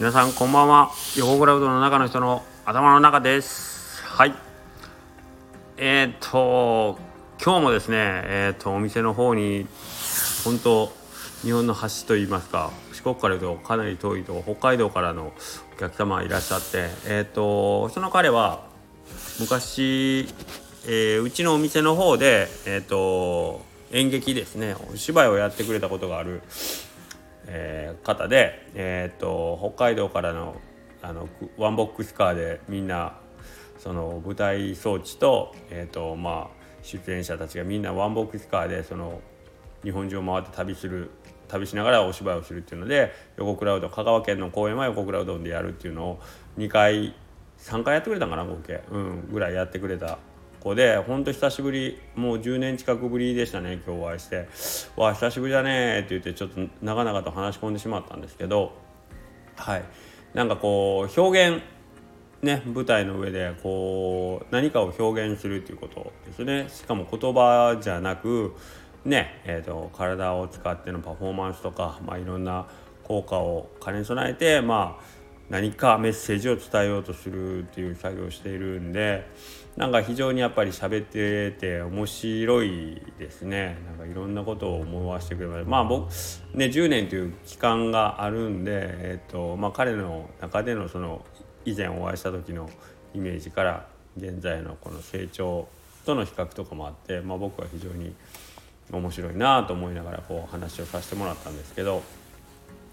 皆さんこんばんは。横クラウドの中の人の頭の中です。はい。えー、っと今日もですねえー、っとお店の方に本当日本の端といいますか四国から言うとかなり遠いと北海道からのお客様いらっしゃってえー、っとその彼は昔、えー、うちのお店の方でえっと演劇ですねお芝居をやってくれたことがあるえー、方で、えーと、北海道からのあのワンボックスカーでみんなその舞台装置と,、えーとまあ、出演者たちがみんなワンボックスカーでその日本中を回って旅する旅しながらお芝居をするっていうので横クラウド香川県の公演は横クラウドでやるっていうのを2回3回やってくれたかな合計、うん、ぐらいやってくれた子でほんと久しぶりもう10年近くぶりでしたね今日お会いして「わあ久しぶりだね」って言ってちょっと長々と話し込んでしまったんですけどはい。なんかこう表現ね舞台の上でこう何かを表現するっていうことですね。しかも言葉じゃなくねえーと、体を使ってのパフォーマンスとか、まあ、いろんな効果を兼ね備えて、まあ、何かメッセージを伝えようとするっていう作業をしているんでなんか非常にやっぱり喋ってて面白いですね。なんかいろんなことを思わせてくれます。まあ僕ね10年という期間があるんで、えっとまあ、彼の中でのその以前お会いした時のイメージから現在のこの成長との比較とかもあって、まあ、僕は非常に面白いなと思いながらこう話をさせてもらったんですけど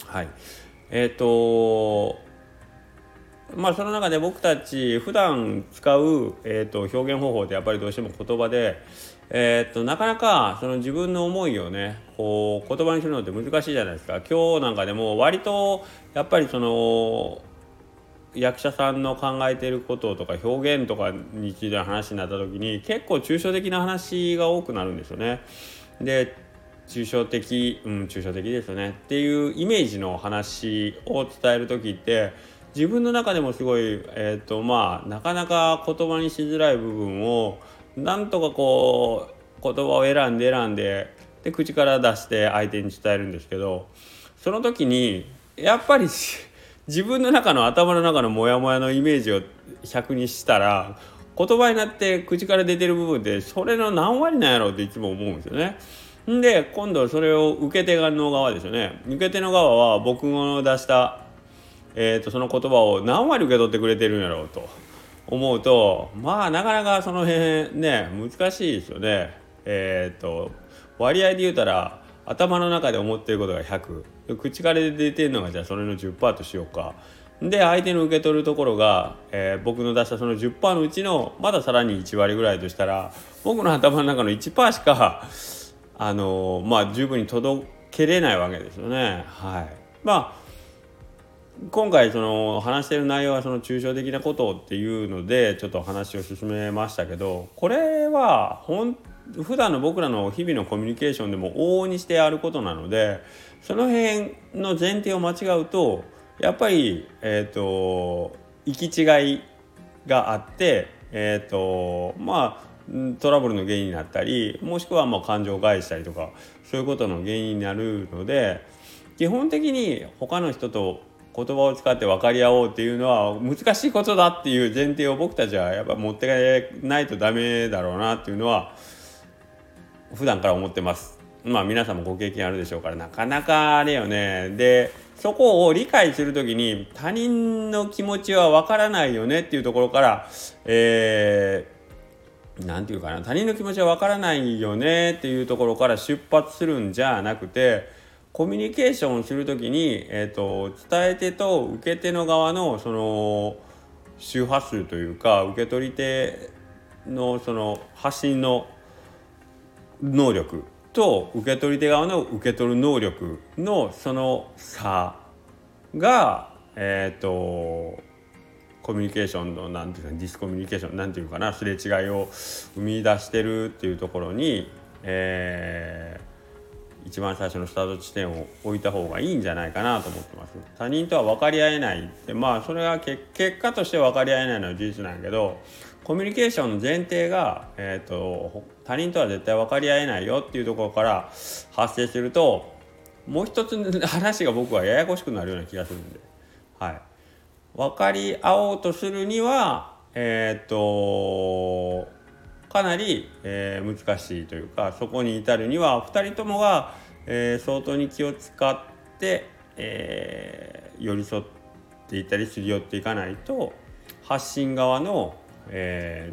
はい。えっ、とまあその中で僕たち普段使う、えーと、表現方法ってやっぱりどうしても言葉で、えーと、なかなかその自分の思いをねこう言葉にするのって難しいじゃないですか今日なんかでも割とやっぱりその役者さんの考えてることとか表現とかについての話になった時に結構抽象的な話が多くなるんですよね。で抽象的うん抽象的ですよねっていうイメージの話を伝える時って自分の中でもすごい、えーとまあ、なかなか言葉にしづらい部分をなんとかこう言葉を選んで選んでで口から出して相手に伝えるんですけどその時にやっぱり 自分の中の頭の中のモヤモヤのイメージを100にしたら言葉になって口から出てる部分ってそれの何割なんやろうっていつも思うんですよね。で今度それを受け手側の側ですよね。受け手の側は僕の出したえーと、その言葉を何割受け取ってくれてるんやろうと思うとまあなかなかその辺ね難しいですよね。えーと、割合で言うたら頭の中で思ってることが100口から出てるのがじゃあそれの10%としようか。で相手の受け取るところが、えー、僕の出したその10%のうちのまださらに1割ぐらいとしたら僕の頭の中の1%しかあのー、まあ十分に届けれないわけですよね。はい、まあ今回その話してる内容はその抽象的なことっていうのでちょっと話を進めましたけどこれはほ普段の僕らの日々のコミュニケーションでも往々にしてあることなのでその辺の前提を間違うとやっぱりえっ、ー、と行き違いがあってえっ、ー、とまあトラブルの原因になったりもしくはまあ感情を害したりとかそういうことの原因になるので基本的に他の人と言葉を使って分かり合おうっていうのは難しいことだっていう前提を僕たちはやっぱ持ってないとダメだろうなっていうのは普段から思ってます。まあ皆さんもご経験あるでしょうからなかなかあれよね。でそこを理解する時に他人の気持ちは分からないよねっていうところからえー何て言うかな他人の気持ちは分からないよねっていうところから出発するんじゃなくてコミュニケーションをする時に、えーと、伝え手と受け手の側のその周波数というか受け取り手のその発信の能力と受け取り手側の受け取る能力のその差がえっ、ー、とコミュニケーションの何ていうかディスコミュニケーション何ていうかなすれ違いを生み出してるっていうところに、えー、一番最初のスタート地点を置いた方がいいんじゃないかなと思ってます。他人とは分かり合えない。ってまあそれは結果として分かり合えないのは事実なんやけどコミュニケーションの前提が、えーと、他人とは絶対分かり合えないよっていうところから発生するともう一つ話が僕はややこしくなるような気がするんで、はい、分かり合おうとするにはえー、っとかなり、えー、難しいというかそこに至るには2人ともが、えー、相当に気を使って、えー、寄り添っていたりすり寄っていかないと発信側の、え、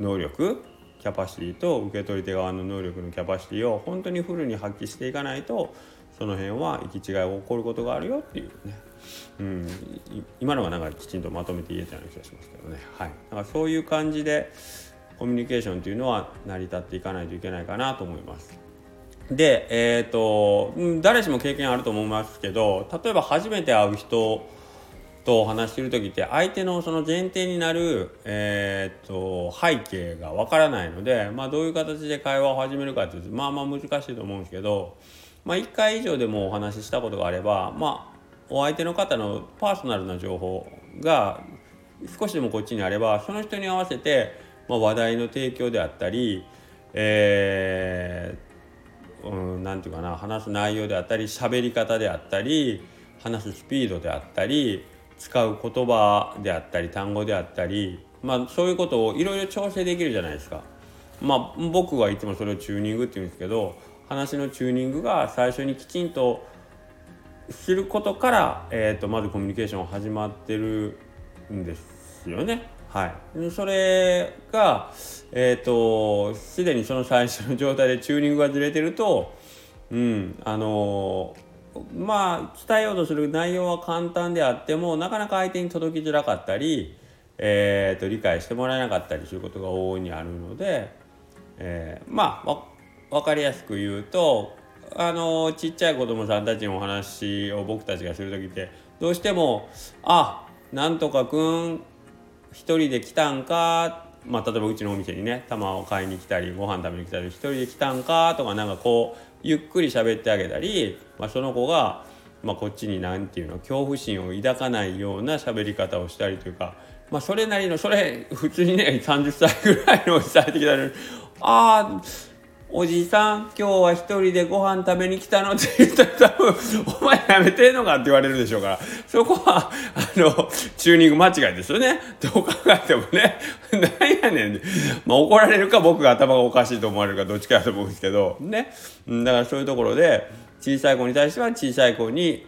能力キャパシティと受け取り手側の能力のキャパシティを本当にフルに発揮していかないとその辺は行き違いが起こることがあるよっていうね、うん、今のがなんかきちんとまとめて言えたような気がしますけどね、はい、だからそういう感じでコミュニケーションというのは成り立っていかないといけないかなと思います。で、えーと、誰しも経験あると思いますけど例えば初めて会う人とお話してる時って相手のその前提になる、えーと、背景がわからないので、まあ、どういう形で会話を始めるかっていうとまあまあ難しいと思うんですけど、まあ、1回以上でもお話ししたことがあれば、まあ、お相手の方のパーソナルな情報が少しでもこっちにあればその人に合わせて、まあ、話題の提供であったり、えー、うん、なていうかな話す内容であったり喋り方であったり話すスピードであったり使う言葉であったり単語であったり、まあ、そういうことをいろいろ調整できるじゃないですか。まあ、僕はいつもそれをチューニングって言うんですけど話のチューニングが最初にきちんとすることから、えーと、まずコミュニケーション始まってるんですよね。はい、それがえっ、ー、とすでにその最初の状態でチューニングがずれてると、うんあのまあ伝えようとする内容は簡単であってもなかなか相手に届きづらかったり、えーと、理解してもらえなかったりすることが往々にあるので、えー、まあ分かりやすく言うとあのちっちゃい子供さんたちのお話を僕たちがする時ってどうしても「あなんとかくん一人で来たんか」まあ、例えばうちのお店にね玉を買いに来たりご飯食べに来たり「1人で来たんか」とかなんかこうゆっくり喋ってあげたり、まあ、その子が、まあ、こっちに何て言うの恐怖心を抱かないような喋り方をしたりというか、まあ、それなりのそれ普通にね30歳ぐらいのおじさんってきたのに「ああおじさん今日は一人でご飯食べに来たの?」って言ったら多分「お前やめてんのか?」って言われるでしょうからそこはあのチューニング間違いですよねどう考えてもねなんやねん、まあ、怒られるか僕が頭がおかしいと思われるかどっちかやと思うんですけどねだからそういうところで小さい子に対しては小さい子に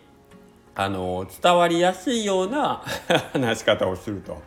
あの伝わりやすいような 話し方をすると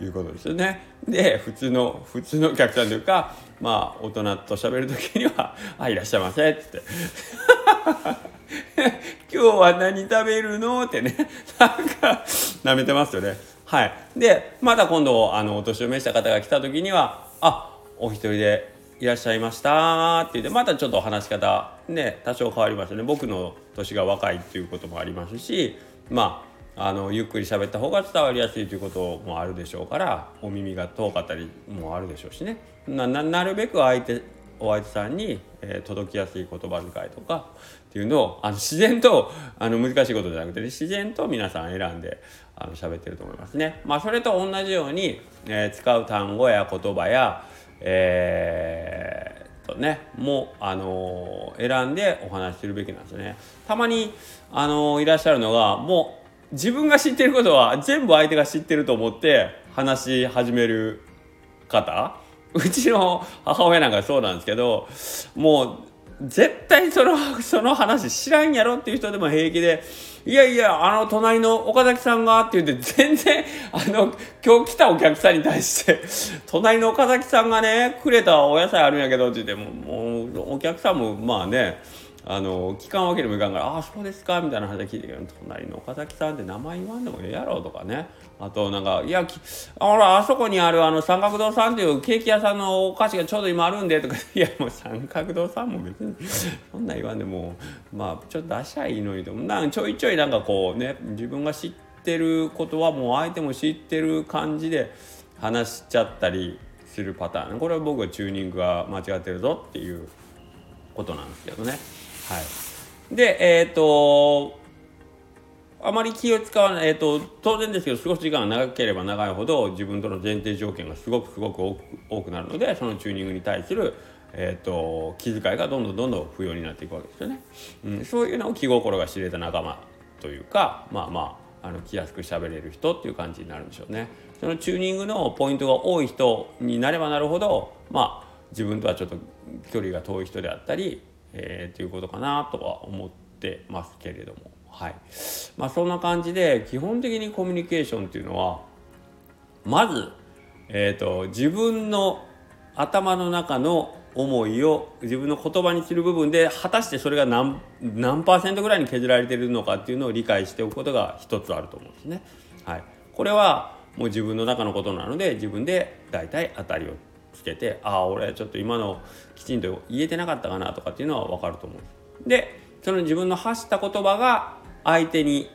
いうことですよね。で普通の普通のお客さんというかまあ大人と喋る時には「あいらっしゃいませ」っつって「今日は何食べるの?」ってねなんかなめてますよね。はい、でまた今度あのお年を召した方が来た時には「あお一人でいらっしゃいました」って言ってまたちょっと話し方ね多少変わりますよね僕の年が若いっていうこともありますしまああのゆっくり喋った方が伝わりやすいということもあるでしょうからお耳が遠かったりもあるでしょうしねななるべく相手お相手さんに、えー、届きやすい言葉遣いとかっていうのをあの自然とあの難しいことじゃなくて、ね、自然と皆さん選んであの喋ってると思いますね。まあ、それと同じように、えー、使う単語や言葉や、えーとねもあの選んでお話しするべきなんですね。たまにあのいらっしゃるのがもう自分が知ってることは全部相手が知ってると思って話し始める方？うちの母親なんかそうなんですけどもう絶対そのその話知らんやろっていう人でも平気でいやいや、あの、隣の岡崎さんがって言って、全然、あの、今日来たお客さんに対して、隣の岡崎さんがね、くれたお野菜あるんやけどって言っても、もう、お客さんも、まあね、あの聞かんわけにもいかんから「ああそうですか」みたいな話聞いてるけど隣の岡崎さんって名前言わんでもええやろとかね。あとなんか「いやほらあそこにあるあの三角堂さんっていうケーキ屋さんのお菓子がちょうど今あるんで」とか「いやもう三角堂さんも別にそんなん言わんでもまあちょっと出しゃいいのにとなんちょいちょいなんかこうね自分が知ってることはもう相手も知ってる感じで話しちゃったりするパターン。これは僕はチューニングが間違ってるぞっていうことなんですけどね。はい、でえっ、ー、とあまり気を使わない、えーと、当然ですけど少し時間が長ければ長いほど自分との前提条件がすごくすごく多くなるのでそのチューニングに対する、えーと、気遣いがどんどんどんどん不要になっていくわけですよね。うん、そういうのを気心が知れた仲間というかまあまああの来やすく喋れる人っていう感じになるんでしょうね。そのチューニングのポイントが多い人になればなるほどまあ自分とはちょっと距離が遠い人であったり、えー、ということかなとは思ってますけれども。はい。まあそんな感じで基本的にコミュニケーションっていうのはまず、えーと、自分の頭の中の思いを自分の言葉にする部分で果たしてそれが何何パーセントぐらいに削られているのかっていうのを理解しておくことが一つあると思うんですね。はい、これはもう自分の中のことなので自分で大体当たりをつけてああ俺ちょっと今のきちんと言えてなかったかなとかっていうのは分かると思う。でその自分の発した言葉が相手に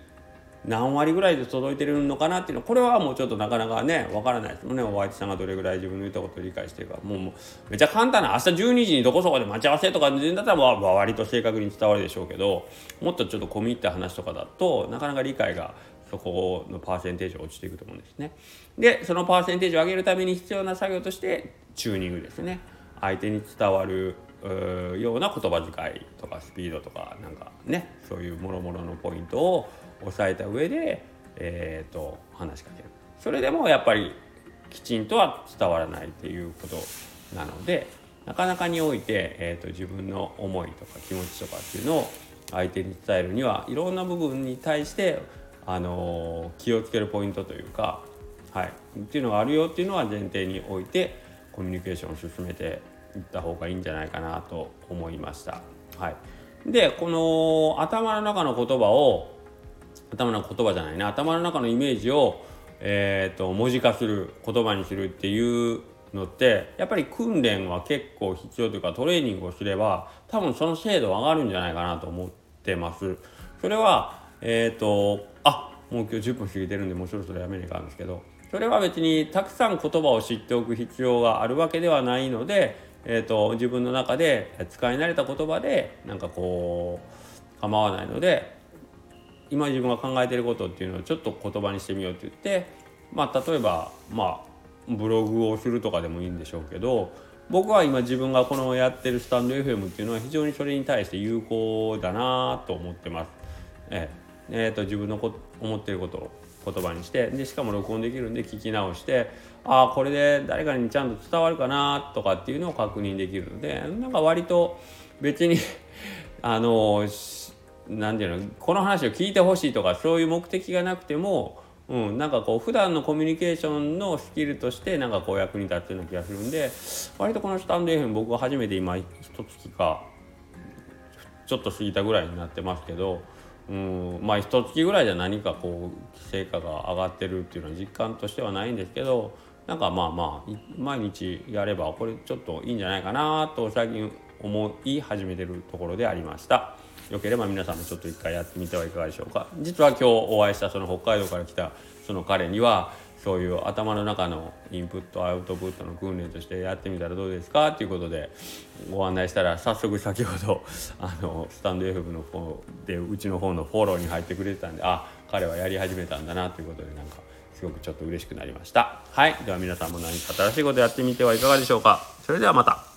何割ぐらいで届いてるのかなっていうのはこれはもうちょっとなかなかね分からないです。もんねお相手さんがどれぐらい自分の言ったことを理解してるか。もうもうめちゃ簡単な明日12時にどこそこで待ち合わせとかだったら割と正確に伝わるでしょうけどもっとちょっと込み入った話とかだとなかなか理解がそこのパーセンテージが落ちていくと思うんですね。でそのパーセンテージを上げるために必要な作業としてチューニングですね。相手に伝わるような言葉遣いとかスピードとかなんかねそういうもろもろのポイントを押さえた上で、えーと、話しかけるそれでもやっぱりきちんとは伝わらないっていうことなのでなかなかにおいて、えーと自分の思いとか気持ちとかっていうのを相手に伝えるにはいろんな部分に対してあの気をつけるポイントというか、はい、っていうのがあるよっていうのは前提に置いてコミュニケーションを進めていった方がいいんじゃないかなと思いました。はい、でこの頭の中の言葉を頭の言葉じゃないね頭の中のイメージを、えーと、文字化する言葉にするっていうのってやっぱり訓練は結構必要というかトレーニングをすれば多分その精度は上がるんじゃないかなと思ってます。それはえっ、ー、とあもう今日10分過ぎてるんでもうそろそろやめねえかんですけどそれは別にたくさん言葉を知っておく必要があるわけではないので、えーと、自分の中で使い慣れた言葉でなんかこう構わないので今自分が考えてることっていうのをちょっと言葉にしてみようって言ってまあ例えばまあブログをするとかでもいいんでしょうけど僕は今自分がこのやってるスタンド FM っていうのは非常にそれに対して有効だなと思ってます。えええー、と自分のこ思ってることを言葉にしてでしかも録音できるんで聞き直してああこれで誰かにちゃんと伝わるかなとかっていうのを確認できるのでなんか割と別に あの何て言うのこの話を聞いてほしいとかそういう目的がなくてもうん、なんかこう普段のコミュニケーションのスキルとしてなんかこう役に立ってるような気がするんで割とこのスタンド FM 僕は初めて今一月かちょっと過ぎたぐらいになってますけどうんまあ一月ぐらいじゃ何かこう成果が上がってるっていうのは実感としてはないんですけどなんかまあまあ毎日やればこれちょっといいんじゃないかなと最近思い始めてるところでありました。よければ皆さんもちょっと一回やってみてはいかがでしょうか実は今日お会いしたその北海道から来たその彼にはそういう頭の中のインプットアウトプットの訓練としてやってみたらどうですかっていうことでご案内したら早速先ほど あのスタンド FM の方でうちの方のフォローに入ってくれてたんであ彼はやり始めたんだなということでなんかすごくちょっと嬉しくなりました。はい。では皆さんも何か新しいことやってみてはいかがでしょうか。それではまた。